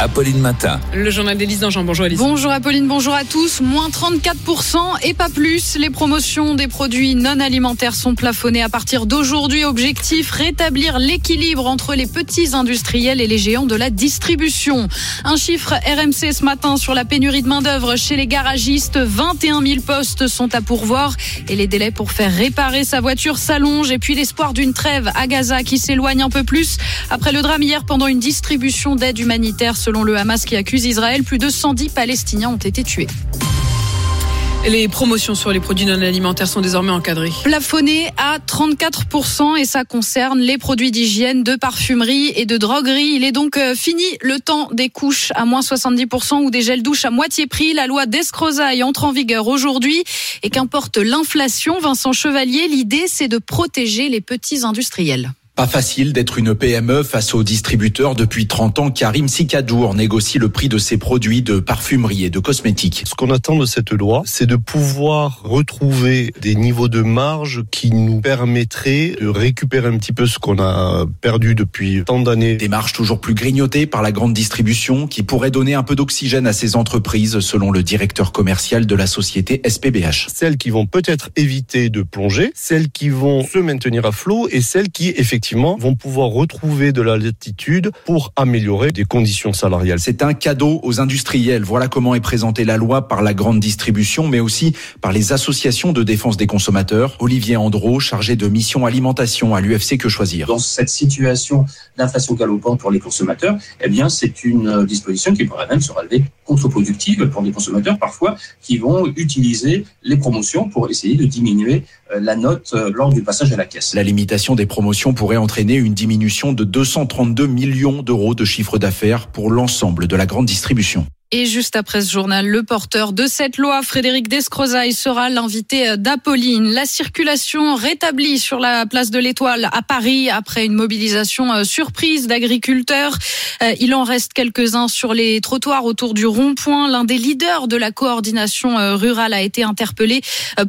Apolline Matin. Le journal d'Élise Jean. Bonjour Élise. Bonjour Apolline, bonjour à tous. Moins 34% et pas plus. Les promotions des produits non alimentaires sont plafonnées à partir d'aujourd'hui. Objectif, rétablir l'équilibre entre les petits industriels et les géants de la distribution. Un chiffre RMC ce matin sur la pénurie de main-d'œuvre chez les garagistes. 21 000 postes sont à pourvoir et les délais pour faire réparer sa voiture s'allongent. Et puis l'espoir d'une trêve à Gaza qui s'éloigne un peu plus après le drame hier pendant une distribution d'aide humanitaire selon le Hamas qui accuse Israël. Plus de 110 Palestiniens ont été tués. Les promotions sur les produits non alimentaires sont désormais encadrées. Plafonnées à 34% et ça concerne les produits d'hygiène, de parfumerie et de droguerie. Il est donc euh, fini le temps des couches à moins 70% ou des gels douches à moitié prix. La loi d'Escrozaille entre en vigueur aujourd'hui et qu'importe l'inflation, Vincent Chevalier, l'idée c'est de protéger les petits industriels. Pas facile d'être une PME face aux distributeurs. Depuis 30 ans, Karim Sikadour négocie le prix de ses produits de parfumerie et de cosmétiques. Ce qu'on attend de cette loi, c'est de pouvoir retrouver des niveaux de marge qui nous permettraient de récupérer un petit peu ce qu'on a perdu depuis tant d'années. Des marges toujours plus grignotées par la grande distribution qui pourrait donner un peu d'oxygène à ces entreprises, selon le directeur commercial de la société SPBH. Celles qui vont peut-être éviter de plonger, celles qui vont se maintenir à flot et celles qui, effectivement, vont pouvoir retrouver de la latitude pour améliorer des conditions salariales. C'est un cadeau aux industriels. Voilà comment est présentée la loi par la grande distribution, mais aussi par les associations de défense des consommateurs. Olivier Andro, chargé de mission alimentation à l'UFC Que Choisir? Dans cette situation d'inflation galopante pour les consommateurs, eh bien, c'est une disposition qui pourrait même se révéler contre-productive pour des consommateurs parfois qui vont utiliser les promotions pour essayer de diminuer euh, la note euh, lors du passage à la caisse. La limitation des promotions pourrait entraîner une diminution de 232 millions d'euros de chiffre d'affaires pour l'ensemble de la grande distribution. Et juste après ce journal, le porteur de cette loi, Frédéric Descrozaille, sera l'invité d'Apolline. La circulation rétablie sur la place de l'Étoile à Paris après une mobilisation euh, surprise d'agriculteurs. Euh, il en reste quelques-uns sur les trottoirs autour du rond-point. L'un des leaders de la coordination euh, rurale a été interpellé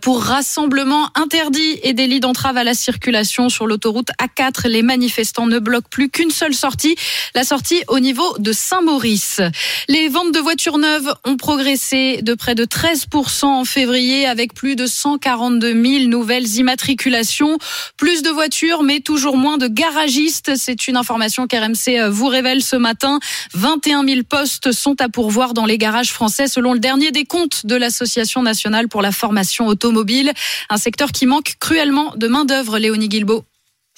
pour rassemblement interdit et délit d'entrave à la circulation sur l'autoroute A4. Les manifestants ne bloquent plus qu'une seule sortie, la sortie au niveau de Saint-Maurice. Les ventes de voitures neuves ont progressé de près de 13% en février avec plus de 142 000 nouvelles immatriculations. Plus de voitures, mais toujours moins de garagistes. C'est une information qu'RMC vous révèle ce matin. 21 000 postes sont à pourvoir dans les garages français selon le dernier des comptes de l'Association nationale pour la formation automobile. Un secteur qui manque cruellement de main-d'œuvre, Léonie Guilbeault.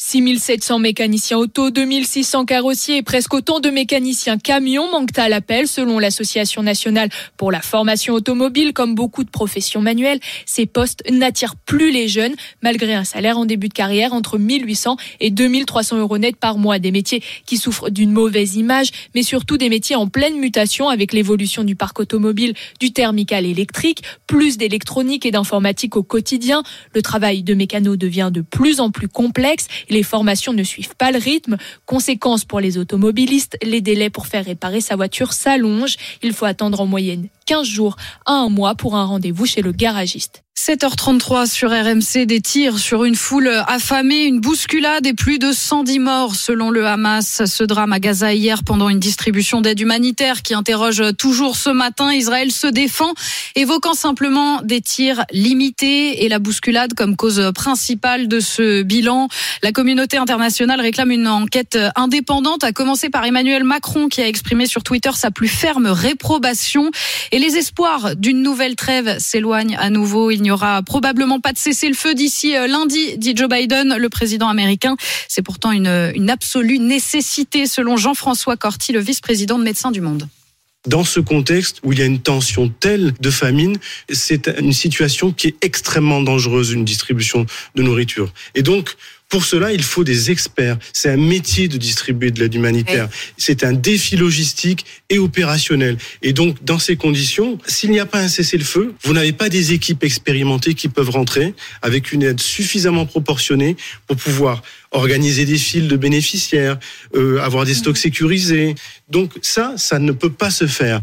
6700 mécaniciens auto, 2600 carrossiers et presque autant de mécaniciens camions manquent à l'appel selon l'Association nationale pour la formation automobile. Comme beaucoup de professions manuelles, ces postes n'attirent plus les jeunes malgré un salaire en début de carrière entre 1800 et 2300 euros net par mois. Des métiers qui souffrent d'une mauvaise image, mais surtout des métiers en pleine mutation avec l'évolution du parc automobile, du thermique à l'électrique, plus d'électronique et d'informatique au quotidien. Le travail de mécano devient de plus en plus complexe les formations ne suivent pas le rythme. Conséquence pour les automobilistes, les délais pour faire réparer sa voiture s'allongent. Il faut attendre en moyenne 15 jours à un mois pour un rendez-vous chez le garagiste. 7h33 sur RMC, des tirs sur une foule affamée, une bousculade et plus de 110 morts selon le Hamas. Ce drame à Gaza hier pendant une distribution d'aide humanitaire qui interroge toujours ce matin. Israël se défend, évoquant simplement des tirs limités et la bousculade comme cause principale de ce bilan. La communauté internationale réclame une enquête indépendante, à commencer par Emmanuel Macron qui a exprimé sur Twitter sa plus ferme réprobation. Et les espoirs d'une nouvelle trêve s'éloignent à nouveau. Aura probablement pas de cessez-le-feu d'ici euh, lundi, dit Joe Biden, le président américain. C'est pourtant une, une absolue nécessité, selon Jean-François Corti, le vice-président de Médecins du Monde. Dans ce contexte où il y a une tension telle de famine, c'est une situation qui est extrêmement dangereuse, une distribution de nourriture. Et donc, pour cela, il faut des experts. C'est un métier de distribuer de l'aide humanitaire. C'est un défi logistique et opérationnel. Et donc, dans ces conditions, s'il n'y a pas un cessez-le-feu, vous n'avez pas des équipes expérimentées qui peuvent rentrer avec une aide suffisamment proportionnée pour pouvoir organiser des files de bénéficiaires, euh, avoir des stocks sécurisés. Donc ça, ça ne peut pas se faire.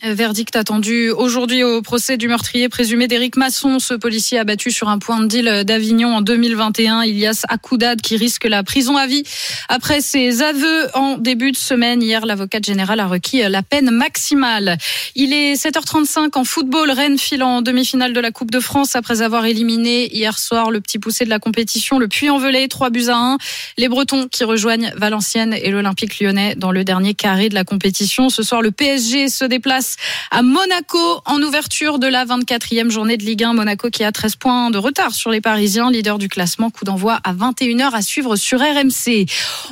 Verdict attendu aujourd'hui au procès du meurtrier présumé d'Éric Masson, ce policier abattu sur un point de deal d'Avignon en 2021, Ilias Akoudad, qui risque la prison à vie. Après ses aveux en début de semaine, hier, l'avocate générale a requis la peine maximale. Il est 7h35 en football. Rennes file en demi-finale de la Coupe de France après avoir éliminé hier soir le petit poussé de la compétition, le Puy-en-Velay, 3 buts à 1. Les Bretons qui rejoignent Valenciennes et l'Olympique lyonnais dans le dernier carré de la compétition. Ce soir, le PSG se déplace à Monaco en ouverture de la 24e journée de Ligue 1. Monaco qui a 13 points de retard sur les Parisiens, leader du classement. Coup d'envoi à 21h à suivre sur RMC.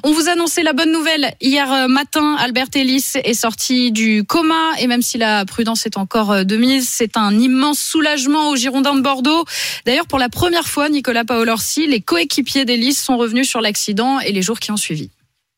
On vous annonçait la bonne nouvelle hier matin. Albert Ellis est sorti du coma et même si la prudence est encore de mise, c'est un immense soulagement aux Girondins de Bordeaux. D'ailleurs, pour la première fois, Nicolas Paolorsi, les coéquipiers d'Ellis sont revenus sur l'accident et les jours qui ont suivi.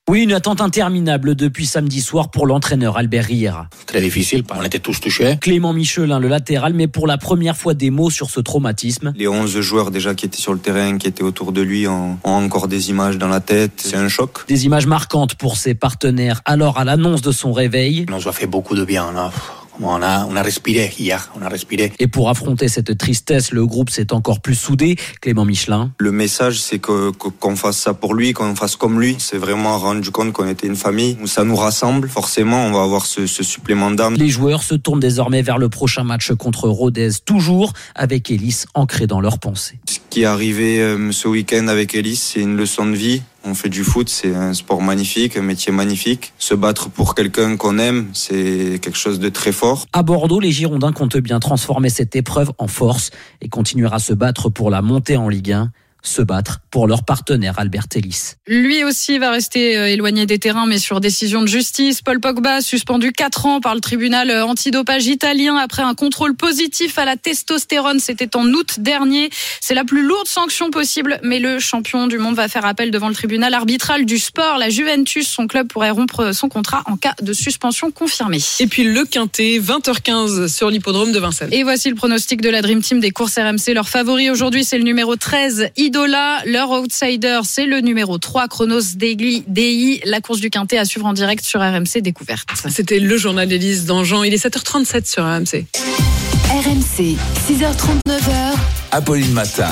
Oui, une attente interminable depuis samedi soir pour l'entraîneur Albert Riera. Très difficile, on était tous touchés. Clément Michelin, le latéral, mais pour la première fois des mots sur ce traumatisme. Les 11 joueurs déjà qui étaient sur le terrain, qui étaient autour de lui, ont, ont encore des images dans la tête. C'est un choc. Des images marquantes pour ses partenaires. Alors, à l'annonce de son réveil. On nous a fait beaucoup de bien, là. On a, on a respiré hier, on a respiré. Et pour affronter cette tristesse, le groupe s'est encore plus soudé. Clément Michelin. Le message, c'est que qu'on fasse ça pour lui, qu'on fasse comme lui. C'est vraiment rendu compte qu'on était une famille. Ça nous rassemble. Forcément, on va avoir ce, ce supplément d'âme. Les joueurs se tournent désormais vers le prochain match contre Rodez, toujours avec Ellis ancré dans leurs pensées. Ce qui est arrivé euh, ce week-end avec Ellis, c'est une leçon de vie. On fait du foot, c'est un sport magnifique, un métier magnifique. Se battre pour quelqu'un qu'on aime, c'est quelque chose de très fort. À Bordeaux, les Girondins comptent bien transformer cette épreuve en force et continuer à se battre pour la montée en Ligue 1 se battre pour leur partenaire Albert Ellis. Lui aussi va rester éloigné des terrains, mais sur décision de justice. Paul Pogba, suspendu 4 ans par le tribunal antidopage italien après un contrôle positif à la testostérone. C'était en août dernier. C'est la plus lourde sanction possible, mais le champion du monde va faire appel devant le tribunal arbitral du sport. La Juventus, son club, pourrait rompre son contrat en cas de suspension confirmée. Et puis le Quintet, 20h15 sur l'hippodrome de Vincennes. Et voici le pronostic de la Dream Team des courses RMC. Leur favori aujourd'hui, c'est le numéro 13, Idola. Leur outsider, c'est le numéro 3, Chronos DI. La course du Quintet à suivre en direct sur RMC Découverte. C'était le journal d'Élise Dangean. Il est 7h37 sur RMC. RMC, 6h39h. Apolline Matin.